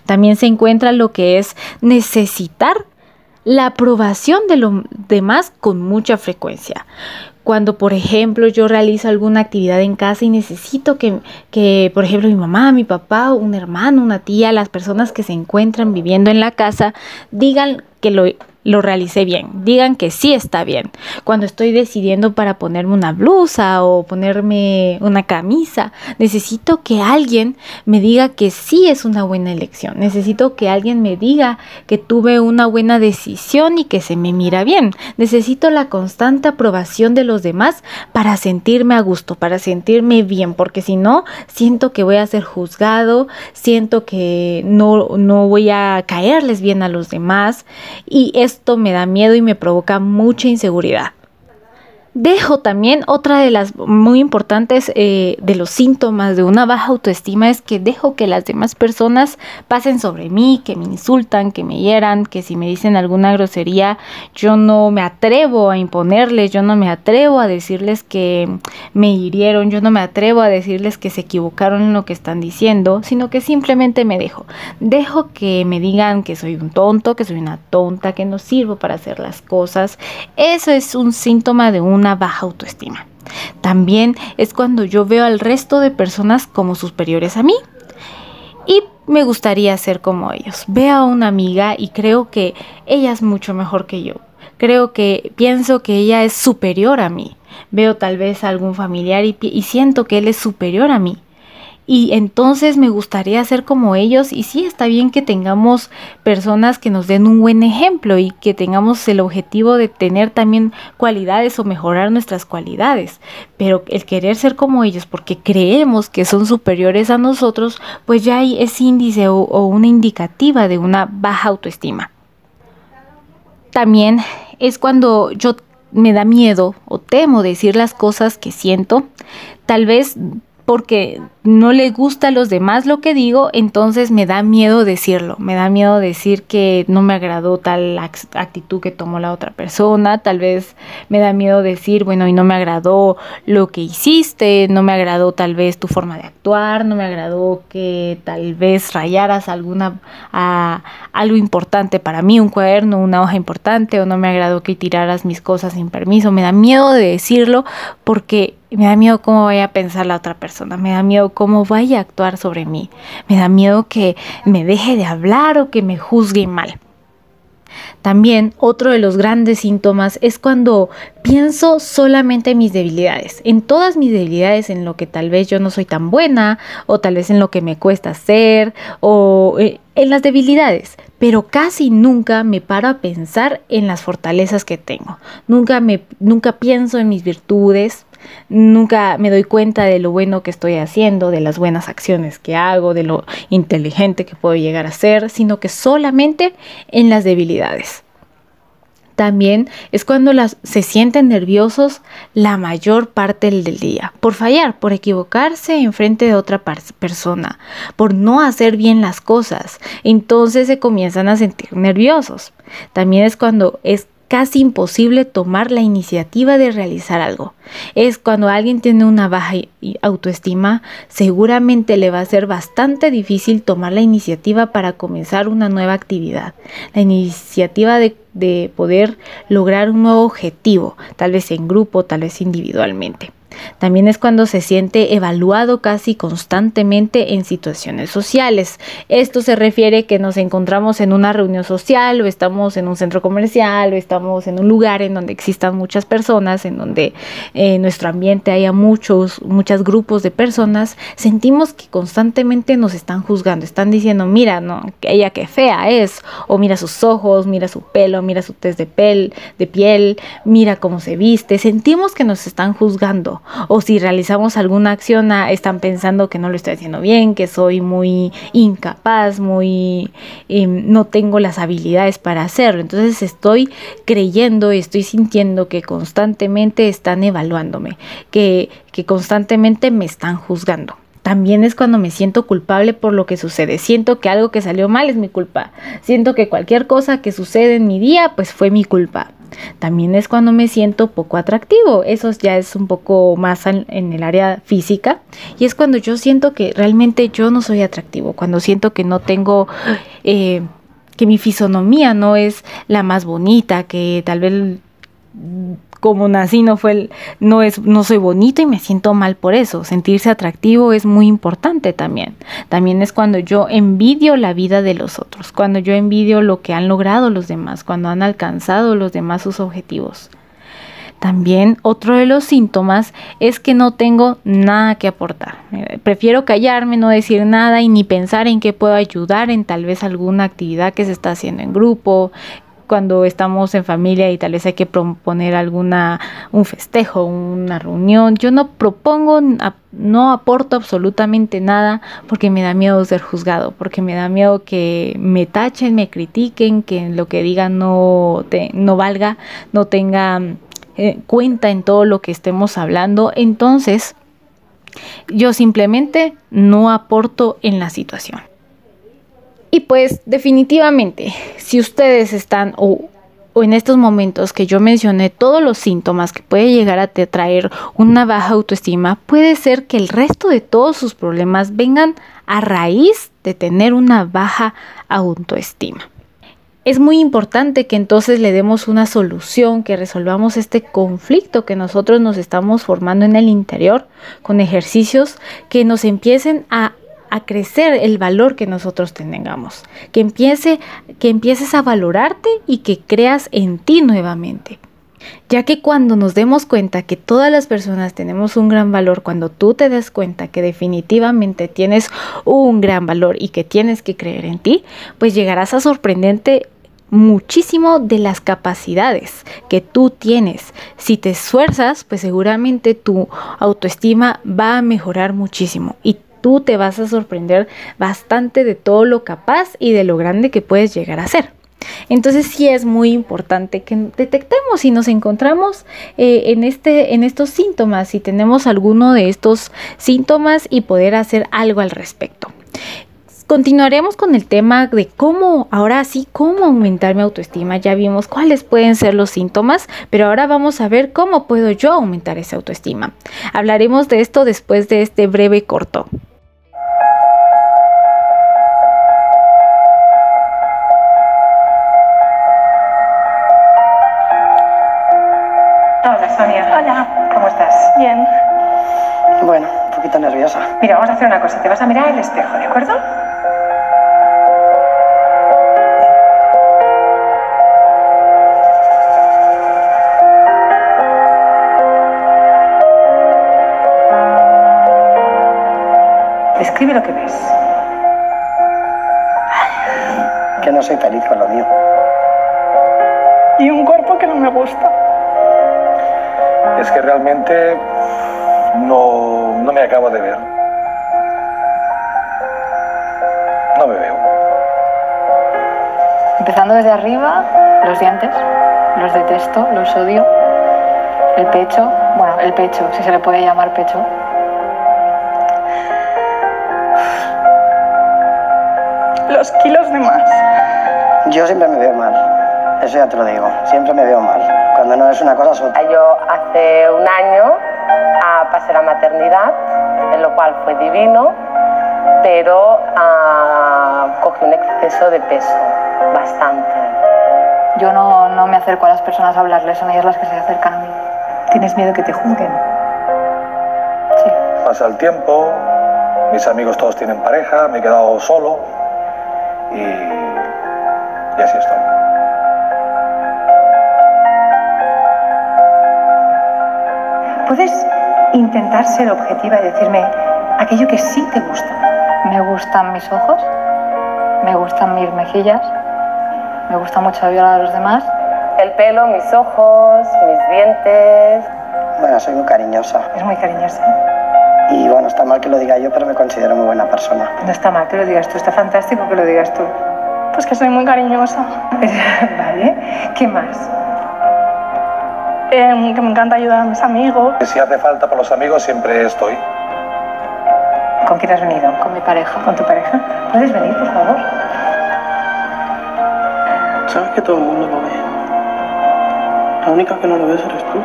También se encuentra lo que es necesitar la aprobación de los demás con mucha frecuencia. Cuando, por ejemplo, yo realizo alguna actividad en casa y necesito que, que, por ejemplo, mi mamá, mi papá, un hermano, una tía, las personas que se encuentran viviendo en la casa, digan que lo lo realicé bien, digan que sí está bien. Cuando estoy decidiendo para ponerme una blusa o ponerme una camisa, necesito que alguien me diga que sí es una buena elección. Necesito que alguien me diga que tuve una buena decisión y que se me mira bien. Necesito la constante aprobación de los demás para sentirme a gusto, para sentirme bien, porque si no, siento que voy a ser juzgado, siento que no, no voy a caerles bien a los demás y esto me da miedo y me provoca mucha inseguridad. Dejo también otra de las muy importantes eh, de los síntomas de una baja autoestima es que dejo que las demás personas pasen sobre mí, que me insultan, que me hieran, que si me dicen alguna grosería yo no me atrevo a imponerles, yo no me atrevo a decirles que me hirieron, yo no me atrevo a decirles que se equivocaron en lo que están diciendo, sino que simplemente me dejo. Dejo que me digan que soy un tonto, que soy una tonta, que no sirvo para hacer las cosas. Eso es un síntoma de una baja autoestima. También es cuando yo veo al resto de personas como superiores a mí. Y me gustaría ser como ellos. Veo a una amiga y creo que ella es mucho mejor que yo. Creo que pienso que ella es superior a mí. Veo tal vez a algún familiar y, y siento que él es superior a mí y entonces me gustaría ser como ellos y sí está bien que tengamos personas que nos den un buen ejemplo y que tengamos el objetivo de tener también cualidades o mejorar nuestras cualidades, pero el querer ser como ellos porque creemos que son superiores a nosotros, pues ya hay ese índice o, o una indicativa de una baja autoestima. También es cuando yo me da miedo o temo decir las cosas que siento, tal vez porque no le gusta a los demás lo que digo, entonces me da miedo decirlo, me da miedo decir que no me agradó tal actitud que tomó la otra persona, tal vez me da miedo decir, bueno, y no me agradó lo que hiciste, no me agradó tal vez tu forma de actuar, no me agradó que tal vez rayaras alguna algo importante para mí, un cuaderno, una hoja importante, o no me agradó que tiraras mis cosas sin permiso, me da miedo de decirlo porque me da miedo cómo vaya a pensar la otra persona, me da miedo cómo vaya a actuar sobre mí, me da miedo que me deje de hablar o que me juzgue mal. También otro de los grandes síntomas es cuando pienso solamente en mis debilidades, en todas mis debilidades, en lo que tal vez yo no soy tan buena o tal vez en lo que me cuesta hacer o eh, en las debilidades, pero casi nunca me paro a pensar en las fortalezas que tengo. Nunca me nunca pienso en mis virtudes, Nunca me doy cuenta de lo bueno que estoy haciendo, de las buenas acciones que hago, de lo inteligente que puedo llegar a ser, sino que solamente en las debilidades. También es cuando se sienten nerviosos la mayor parte del día, por fallar, por equivocarse en frente de otra persona, por no hacer bien las cosas. Entonces se comienzan a sentir nerviosos. También es cuando es casi imposible tomar la iniciativa de realizar algo. Es cuando alguien tiene una baja autoestima, seguramente le va a ser bastante difícil tomar la iniciativa para comenzar una nueva actividad. La iniciativa de, de poder lograr un nuevo objetivo, tal vez en grupo, tal vez individualmente. También es cuando se siente evaluado casi constantemente en situaciones sociales. Esto se refiere que nos encontramos en una reunión social o estamos en un centro comercial o estamos en un lugar en donde existan muchas personas, en donde en eh, nuestro ambiente haya muchos, muchos grupos de personas, sentimos que constantemente nos están juzgando, están diciendo, mira, no, ella qué fea es, o mira sus ojos, mira su pelo, mira su test de, piel, de piel, mira cómo se viste, sentimos que nos están juzgando o si realizamos alguna acción ah, están pensando que no lo estoy haciendo bien, que soy muy incapaz, muy em, no tengo las habilidades para hacerlo. Entonces estoy creyendo y estoy sintiendo que constantemente están evaluándome, que, que constantemente me están juzgando también es cuando me siento culpable por lo que sucede. Siento que algo que salió mal es mi culpa. Siento que cualquier cosa que sucede en mi día, pues fue mi culpa. También es cuando me siento poco atractivo. Eso ya es un poco más en, el área física. Y es cuando yo siento que realmente yo no soy atractivo. Cuando siento que no tengo... Eh, que mi fisonomía no es la más bonita, que tal vez como nací no fue no es no soy bonito y me siento mal por eso. Sentirse atractivo es muy importante también. También es cuando yo envidio la vida de los otros, cuando yo envidio lo que han logrado los demás, cuando han alcanzado los demás sus objetivos. También otro de los síntomas es que no tengo nada que aportar. Prefiero callarme, no decir nada y ni pensar en qué puedo ayudar en tal vez alguna actividad que se está haciendo en grupo, cuando estamos en familia y tal vez hay que proponer alguna un festejo, una reunión. Yo no propongo, no aporto absolutamente nada porque me da miedo ser juzgado, porque me da miedo que me tachen, me critiquen, que lo que te, no valga, no tenga eh, cuenta en todo lo que estemos hablando. Entonces, yo simplemente no aporto en la situación. Y pues definitivamente, si ustedes están o, en estos momentos que yo mencioné todos los síntomas que puede llegar a traer una baja autoestima, puede ser que el resto de todos sus problemas vengan a raíz de tener una baja autoestima. Es muy importante que entonces le demos una solución, que resolvamos este conflicto que nosotros nos estamos formando en el interior con ejercicios que nos empiecen a a crecer el valor que nosotros tengamos, que empiece que empieces a valorarte y que creas en ti nuevamente. Ya que cuando nos demos cuenta que todas las personas tenemos un gran valor, cuando tú te des cuenta que definitivamente tienes un gran valor y que tienes que creer en ti, pues llegarás a sorprenderte muchísimo de las capacidades que tú tienes. Si te esfuerzas, pues seguramente tu autoestima va a mejorar muchísimo y tú te vas a sorprender bastante de todo lo capaz y de lo grande que puedes llegar a ser. Entonces sí es muy importante que detectemos si nos encontramos eh, en, este, en estos síntomas, si tenemos alguno de estos síntomas y poder hacer algo al respecto. Continuaremos con el tema de cómo, ahora sí, cómo aumentar mi autoestima. Ya vimos cuáles pueden ser los síntomas, pero ahora vamos a ver cómo puedo yo aumentar esa autoestima. Hablaremos de esto después de este breve corto. Hola Sonia. Hola. ¿Cómo estás? Bien. Bueno, un poquito nerviosa. Mira, vamos a hacer una cosa. Te vas a mirar el espejo, ¿de acuerdo? Escribe lo que ves. Que no soy feliz con lo mío. Y un cuerpo que no me gusta. Es que realmente no, no me acabo de ver. No me veo. Empezando desde arriba, los dientes, los detesto, los odio. El pecho, bueno, el pecho, si se le puede llamar pecho. Los kilos de más. Yo siempre me veo mal. Eso ya te lo digo. Siempre me veo mal. Cuando no es una cosa sola. Yo hace un año ah, pasé la maternidad, en lo cual fue divino, pero ah, cogí un exceso de peso, bastante. Yo no, no me acerco a las personas a hablarles, son ellas las que se acercan a mí. ¿Tienes miedo que te juzguen? Sí. Pasa el tiempo, mis amigos todos tienen pareja, me he quedado solo y, y así estoy. ¿Puedes intentar ser objetiva y decirme aquello que sí te gusta? Me gustan mis ojos, me gustan mis mejillas, me gusta mucho violar a los demás. El pelo, mis ojos, mis dientes. Bueno, soy muy cariñosa. Es muy cariñosa. Y bueno, está mal que lo diga yo, pero me considero muy buena persona. No está mal que lo digas tú, está fantástico que lo digas tú. Pues que soy muy cariñosa. vale. ¿Qué más? Eh, que me encanta ayudar a mis amigos. Si hace falta por los amigos, siempre estoy. ¿Con quién has venido? Con mi pareja. ¿Con tu pareja? ¿Puedes venir, por favor? Sabes que todo el mundo lo ve. La única que no lo ves eres tú.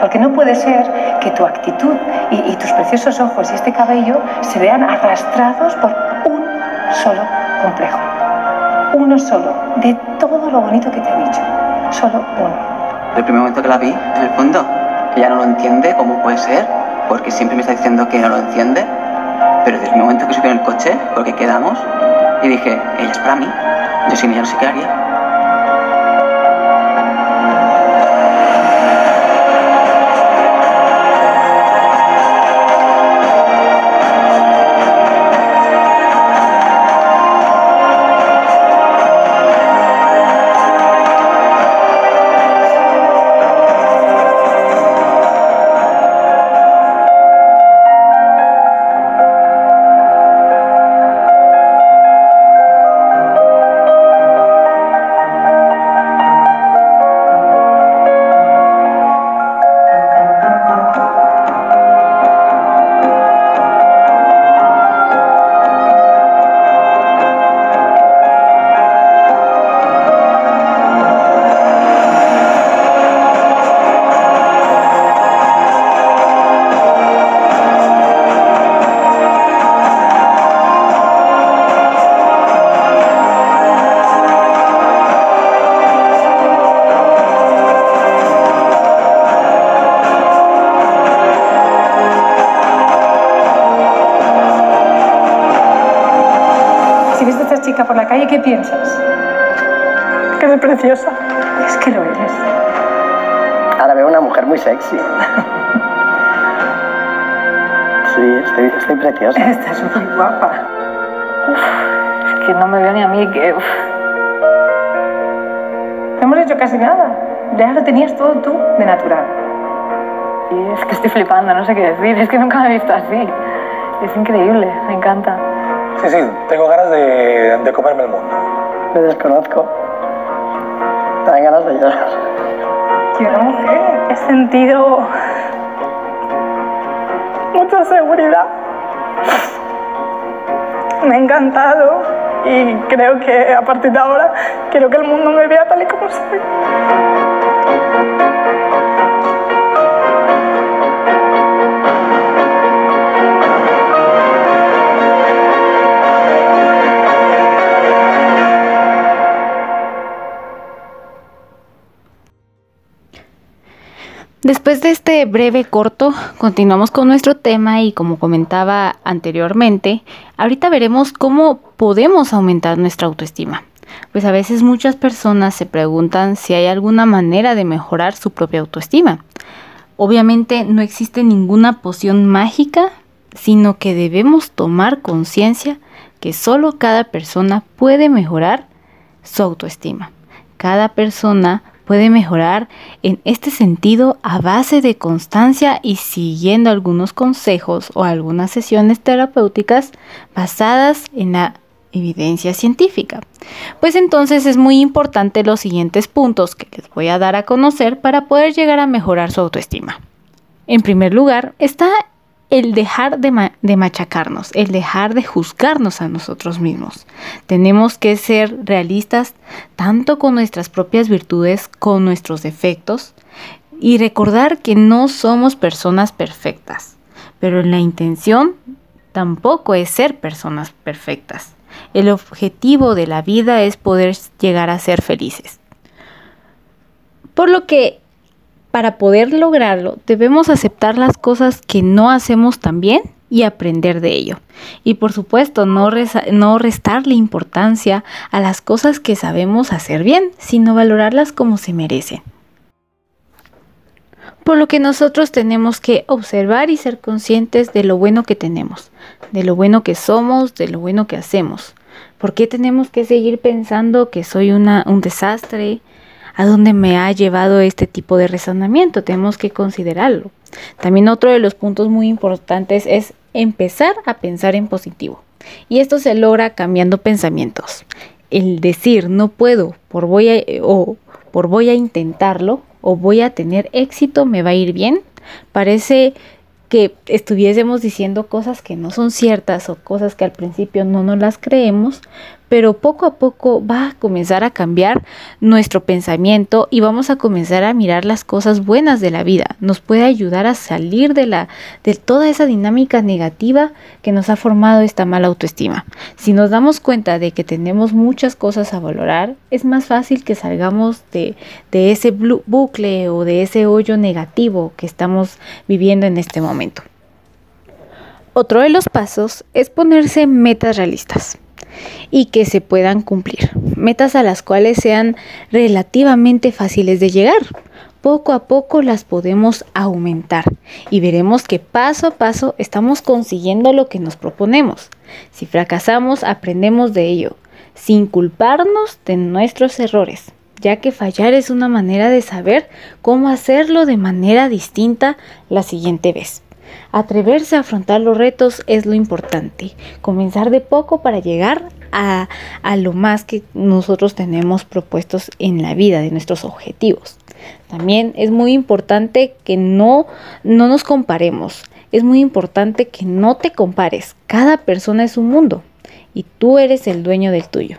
Porque no puede ser que tu actitud y, y, tus preciosos ojos y este cabello se vean arrastrados por un solo complejo. Uno solo, de todo lo bonito que te ha dicho. Solo uno. El primer momento que la vi, en el fondo, ella no lo entiende, ¿cómo puede ser? Porque siempre me está diciendo que no lo entiende. Pero desde el momento que subí en el coche, porque quedamos, y dije, ella es para mí, yo sin ella no sé qué haría. Calle, ¿qué piensas? Que es preciosa. Es que lo eres. Ahora veo una mujer muy sexy. sí, estoy, estoy preciosa. Estás muy guapa. Uf, es que no me veo ni a mí, que... Uf. No hemos hecho casi nada. Ya lo tenías todo tú de natural. Sí, es que estoy flipando, no sé qué decir. Es que nunca me he visto así. Es increíble, me encanta. Sí, sí, tengo ganas de, de comerme el mundo. Me desconozco. Me dan ganas de llorar. Yo no sé, he sentido mucha seguridad. Me ha encantado y creo que a partir de ahora quiero que el mundo me vea tal y como soy. Después de este breve corto, continuamos con nuestro tema y como comentaba anteriormente, ahorita veremos cómo podemos aumentar nuestra autoestima. Pues a veces muchas personas se preguntan si hay alguna manera de mejorar su propia autoestima. Obviamente no existe ninguna poción mágica, sino que debemos tomar conciencia que solo cada persona puede mejorar su autoestima. Cada persona puede mejorar en este sentido a base de constancia y siguiendo algunos consejos o algunas sesiones terapéuticas basadas en la evidencia científica. Pues entonces es muy importante los siguientes puntos que les voy a dar a conocer para poder llegar a mejorar su autoestima. En primer lugar, está el dejar de, machacarnos, el dejar de juzgarnos a nosotros mismos. Tenemos que ser realistas tanto con nuestras propias virtudes, con nuestros defectos y recordar que no somos personas perfectas, pero la intención tampoco es ser personas perfectas. El objetivo de la vida es poder llegar a ser felices. Por lo que para poder lograrlo, debemos aceptar las cosas que no hacemos tan bien y aprender de ello. Y por supuesto, no, no restarle importancia a las cosas que sabemos hacer bien, sino valorarlas como se merecen. Por lo que nosotros tenemos que observar y ser conscientes de lo bueno que tenemos, de lo bueno que somos, de lo bueno que hacemos. ¿Por qué tenemos que seguir pensando que soy una, un desastre, a dónde me ha llevado este tipo de razonamiento. Tenemos que considerarlo. También otro de los puntos muy importantes es empezar a pensar en positivo. Y esto se logra cambiando pensamientos. El decir no puedo por voy a, o por voy a intentarlo o voy a tener éxito, me va a ir bien, parece que estuviésemos diciendo cosas que no son ciertas o cosas que al principio no nos las creemos, pero poco a poco va a comenzar a cambiar nuestro pensamiento y vamos a comenzar a mirar las cosas buenas de la vida. Nos puede ayudar a salir de la de toda esa dinámica negativa que nos ha formado esta mala autoestima. Si nos damos cuenta de que tenemos muchas cosas a valorar, es más fácil que salgamos de, de ese bucle o de ese hoyo negativo que estamos viviendo en este momento. Otro de los pasos es ponerse metas realistas y que se puedan cumplir. Metas a las cuales sean relativamente fáciles de llegar. Poco a poco las podemos aumentar y veremos que paso a paso estamos consiguiendo lo que nos proponemos. Si fracasamos, aprendemos de ello, sin culparnos de nuestros errores, ya que fallar es una manera de saber cómo hacerlo de manera distinta la siguiente vez. Atreverse a afrontar los retos es lo importante. Comenzar de poco para llegar a, lo más que nosotros tenemos propuestos en la vida, de nuestros objetivos. También es muy importante que no, no nos comparemos. Es muy importante que no te compares. Cada persona es un mundo y tú eres el dueño del tuyo.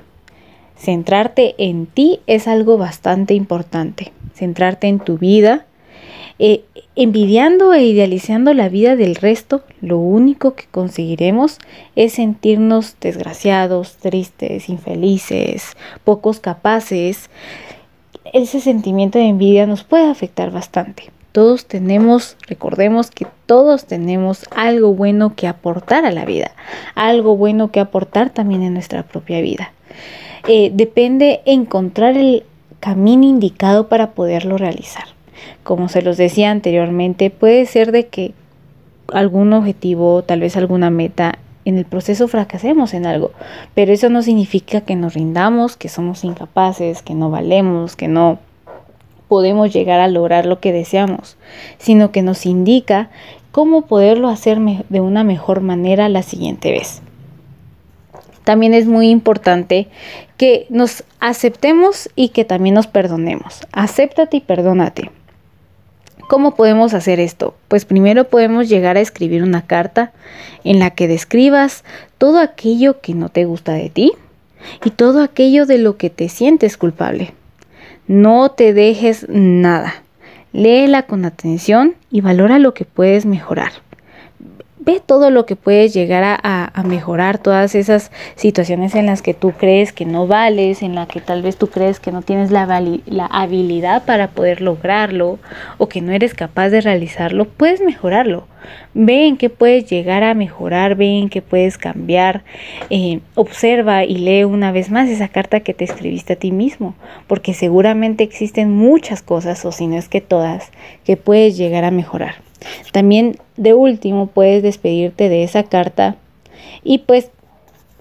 Centrarte en ti es algo bastante importante. Centrarte en tu vida, eh, envidiando e idealizando la vida del resto, lo único que conseguiremos es sentirnos desgraciados, tristes, infelices, pocos capaces. Ese sentimiento de envidia nos puede afectar bastante. Todos tenemos, recordemos que todos tenemos algo bueno que aportar a la vida, algo bueno que aportar también en nuestra propia vida. Eh, depende encontrar el camino indicado para poderlo realizar como se los decía anteriormente, puede ser de que algún objetivo, tal vez alguna meta, en el proceso fracasemos en algo, pero eso no significa que nos rindamos, que somos incapaces, que no valemos, que no podemos llegar a lograr lo que deseamos, sino que nos indica cómo poderlo hacer de una mejor manera la siguiente vez. También es muy importante que nos aceptemos y que también nos perdonemos. Acéptate y perdónate. ¿Cómo podemos hacer esto? Pues primero podemos llegar a escribir una carta en la que describas todo aquello que no te gusta de ti y todo aquello de lo que te sientes culpable. No te dejes nada. Léela con atención y valora lo que puedes mejorar ve todo lo que puedes llegar a, mejorar, todas esas situaciones en las que tú crees que no vales, en las que tal vez tú crees que no tienes la, habilidad para poder lograrlo o que no eres capaz de realizarlo, puedes mejorarlo. Ve en qué puedes llegar a mejorar, ve en qué puedes cambiar, eh, observa y lee una vez más esa carta que te escribiste a ti mismo, porque seguramente existen muchas cosas, o si no es que todas, que puedes llegar a mejorar. También de último puedes despedirte de esa carta y pues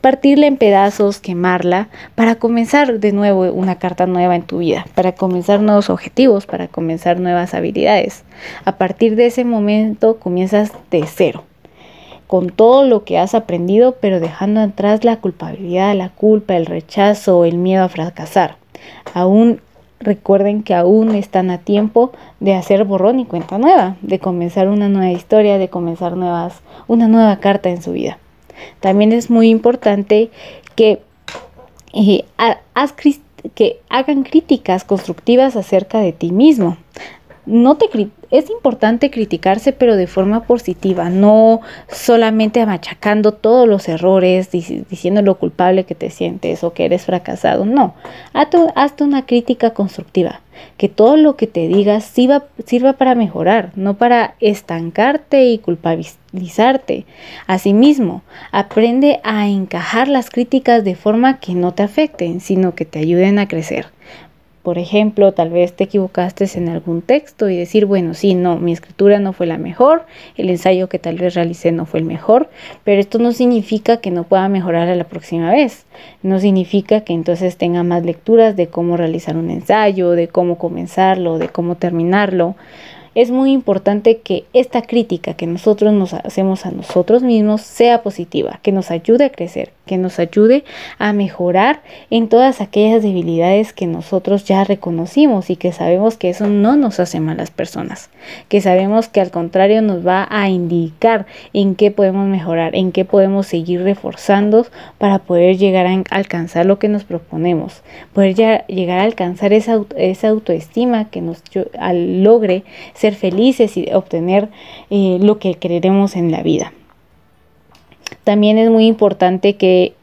partirla en pedazos, quemarla, para comenzar de nuevo una carta nueva en tu vida, para comenzar nuevos objetivos, para comenzar nuevas habilidades. A partir de ese momento comienzas de cero, con todo lo que has aprendido, pero dejando atrás la culpabilidad, la culpa, el rechazo, el miedo a fracasar. Aún recuerden que aún están a tiempo de hacer borrón y cuenta nueva, de comenzar una nueva historia, de comenzar nuevas, una nueva carta en su vida. También es muy importante que, eh, que hagan críticas constructivas acerca de ti mismo. No te es importante criticarse, pero de forma positiva, no solamente machacando todos los errores, diciendo lo culpable que te sientes o que eres fracasado. No, hazte una crítica constructiva, que todo lo que te digas sirva, sirva para mejorar, no para estancarte y culpabilizarte. Asimismo, aprende a encajar las críticas de forma que no te afecten, sino que te ayuden a crecer. Por ejemplo, tal vez te equivocaste en algún texto y decir, bueno, sí, no, mi escritura no fue la mejor, el ensayo que tal vez realicé no fue el mejor, pero esto no significa que no pueda mejorar a la próxima vez. No significa que entonces tenga más lecturas de cómo realizar un ensayo, de cómo comenzarlo, de cómo terminarlo es muy importante que esta crítica que nosotros nos hacemos a nosotros mismos sea positiva, que nos ayude a crecer, que nos ayude a mejorar en todas aquellas debilidades que nosotros ya reconocimos y que sabemos que eso no nos hace malas personas, que sabemos que al contrario nos va a indicar en qué podemos mejorar, en qué podemos seguir reforzando para poder llegar a alcanzar lo que nos proponemos, poder ya llegar a alcanzar esa, esa autoestima que nos logre ser felices y obtener eh, lo que queremos en la vida. También es muy importante que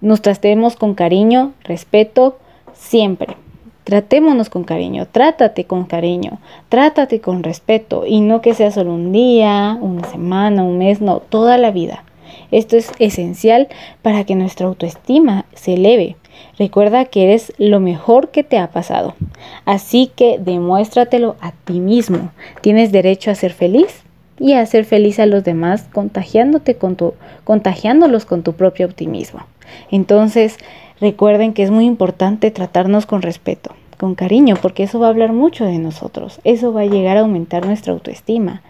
nos tratemos con cariño, respeto, siempre. Tratémonos con cariño, trátate con cariño, trátate con respeto y no que sea solo un día, una semana, un mes, no, toda la vida. Esto es esencial para que nuestra autoestima se eleve. Recuerda que eres lo mejor que te ha pasado. Así que demuéstratelo a ti mismo. Tienes derecho a ser feliz y hacer feliz a los demás contagiándote con tu, contagiándolos con tu propio optimismo. Entonces, recuerden que es muy importante tratarnos con respeto, con cariño, porque eso va a hablar mucho de nosotros. Eso va a llegar a aumentar nuestra autoestima.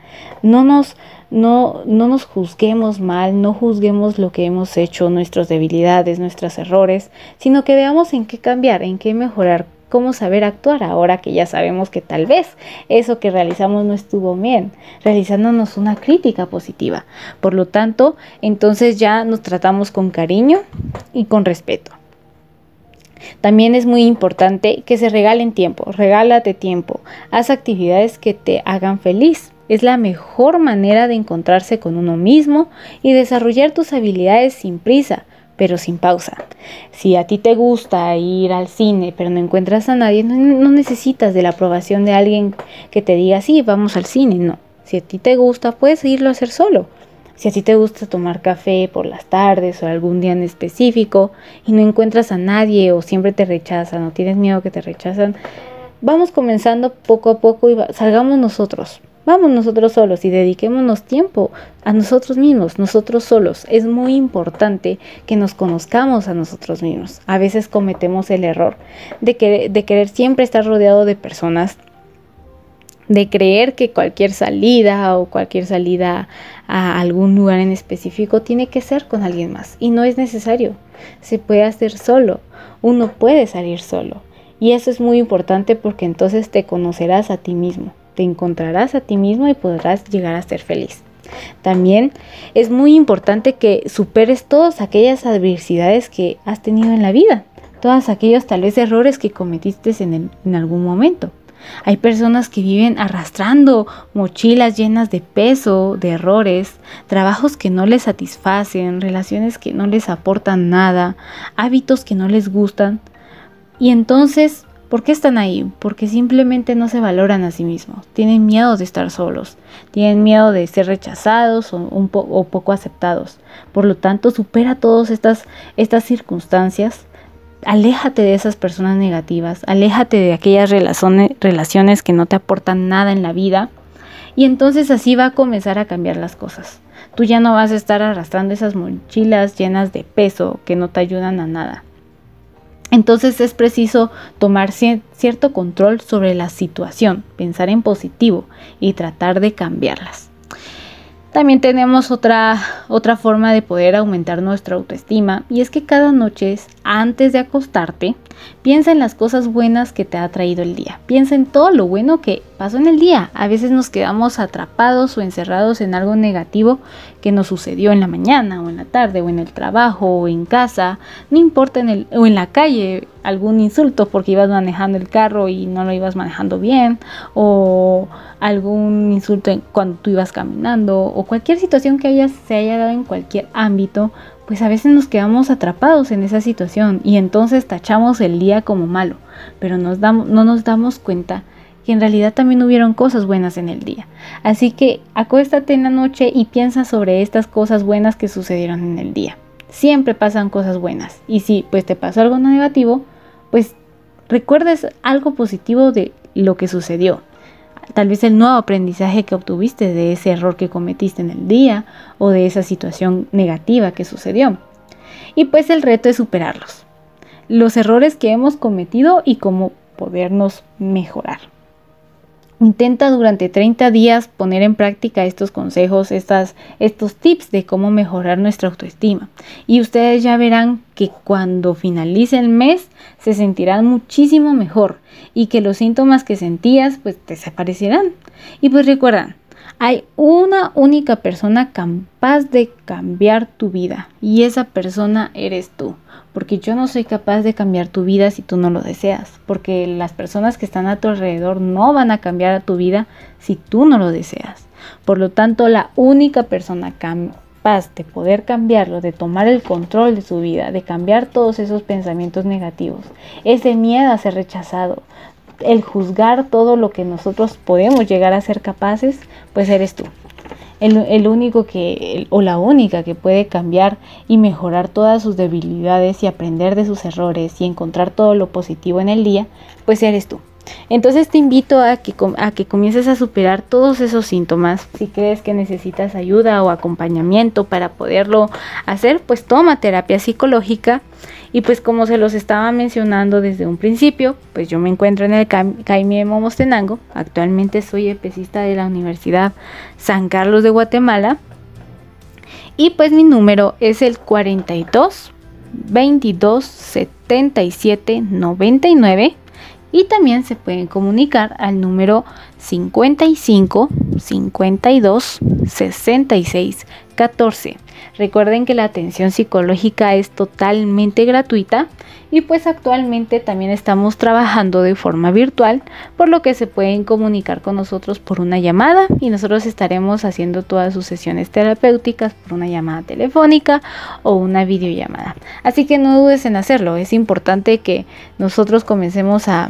No nos no, no nos juzguemos mal, no juzguemos lo que hemos hecho, nuestras debilidades, nuestros errores, sino que veamos en qué cambiar, en qué mejorar, cómo saber actuar ahora que ya sabemos que tal vez eso que realizamos no estuvo bien, realizándonos una crítica positiva. Por lo tanto, entonces ya nos tratamos con cariño y con respeto. También es muy importante que se regalen tiempo, regálate tiempo, haz actividades que te hagan feliz. Es la mejor manera de encontrarse con uno mismo y desarrollar tus habilidades sin prisa, pero sin pausa. Si a ti te gusta ir al cine, pero no encuentras a nadie, no, necesitas de la aprobación de alguien que te diga, sí, vamos al cine, no. Si a ti te gusta, puedes irlo a hacer solo. Si a ti te gusta tomar café por las tardes o algún día en específico y no encuentras a nadie o siempre te rechazan o tienes miedo que te rechazan, vamos comenzando poco a poco y salgamos nosotros. Vamos nosotros solos y dediquémonos tiempo a nosotros mismos, nosotros solos. Es muy importante que nos conozcamos a nosotros mismos. A veces cometemos el error de, de querer siempre estar rodeado de personas de creer que cualquier salida o cualquier salida a algún lugar en específico, tiene que ser con alguien más. Y no es necesario. Se puede hacer solo. Uno puede salir solo. Y eso es muy importante porque entonces te conocerás a ti mismo, te encontrarás a ti mismo y podrás llegar a ser feliz. También es muy importante que superes todas aquellas adversidades que has tenido en la vida, todos aquellos tal vez errores que cometiste en, en algún momento. Hay personas que viven arrastrando mochilas llenas de peso, de errores, trabajos que no les satisfacen, relaciones que no les aportan nada, hábitos que no les gustan. Y entonces, ¿por qué están ahí? Porque simplemente no se valoran a sí mismos, tienen miedo de estar solos, tienen miedo de ser rechazados o, poco aceptados. Por lo tanto, supera todas estas, circunstancias aléjate de esas personas negativas, aléjate de aquellas relaciones que no te aportan nada en la vida y entonces así va a comenzar a cambiar las cosas. Tú ya no vas a estar arrastrando esas mochilas llenas de peso que no te ayudan a nada. Entonces es preciso tomar cierto control sobre la situación, pensar en positivo y tratar de cambiarlas. También tenemos otra, otra forma de poder aumentar nuestra autoestima y es que cada noche antes de acostarte piensa en las cosas buenas que te ha traído el día. Piensa en todo lo bueno que pasó en el día. A veces nos quedamos atrapados o encerrados en algo negativo que nos sucedió en la mañana o en la tarde o en el trabajo o en casa, no importa en el o en la calle algún insulto porque ibas manejando el carro y no lo ibas manejando bien o algún insulto cuando tú ibas caminando o cualquier situación que haya, se haya dado en cualquier ámbito, pues a veces nos quedamos atrapados en esa situación y entonces tachamos el día como malo, pero no nos damos cuenta que en realidad también hubieron cosas buenas en el día. Así que acuéstate en la noche y piensa sobre estas cosas buenas que sucedieron en el día. Siempre pasan cosas buenas y si pues te pasó algo negativo, pues recuerdes algo positivo de lo que sucedió tal vez el nuevo aprendizaje que obtuviste de ese error que cometiste en el día o de esa situación negativa que sucedió. Y pues el reto es superarlos. Los errores que hemos cometido y cómo podernos mejorar. Intenta durante 30 días poner en práctica estos consejos, estas, estos tips de cómo mejorar nuestra autoestima. Y ustedes ya verán que cuando finalice el mes se sentirán muchísimo mejor y que los síntomas que sentías pues desaparecerán. Y pues recuerdan, hay una única persona capaz de cambiar tu vida y esa persona eres tú porque yo no soy capaz de cambiar tu vida si tú no lo deseas, porque las personas que están a tu alrededor no van a cambiar a tu vida si tú no lo deseas. Por lo tanto, la única persona capaz de poder cambiarlo, de tomar el control de su vida, de cambiar todos esos pensamientos negativos, ese miedo a ser rechazado, el juzgar todo lo que nosotros podemos llegar a ser capaces, pues eres tú el, único que, o la única que puede cambiar y mejorar todas sus debilidades y aprender de sus errores y encontrar todo lo positivo en el día, pues eres tú. Entonces te invito a que, a que comiences a superar todos esos síntomas. Si crees que necesitas ayuda o acompañamiento para poderlo hacer, pues toma terapia psicológica. Y pues como se los estaba mencionando desde un principio, pues yo me encuentro en el CAIMI Momostenango. Actualmente soy epicista de la Universidad San Carlos de Guatemala. Y pues mi número es el 42 22 77 99 y también se pueden comunicar al número 55 52 66 14. Recuerden que la atención psicológica es totalmente gratuita y pues actualmente también estamos trabajando de forma virtual, por lo que se pueden comunicar con nosotros por una llamada y nosotros estaremos haciendo todas sus sesiones terapéuticas por una llamada telefónica o una videollamada. Así que no dudes en hacerlo, es importante que nosotros comencemos a,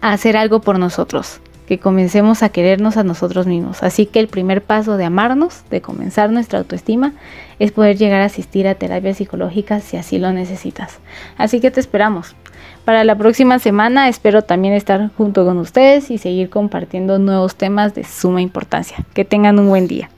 a hacer algo por nosotros que comencemos a querernos a nosotros mismos. Así que el primer paso de amarnos, de comenzar nuestra autoestima, es poder llegar a asistir a terapias psicológicas si así lo necesitas. Así que te esperamos. Para la próxima semana espero también estar junto con ustedes y seguir compartiendo nuevos temas de suma importancia. Que tengan un buen día.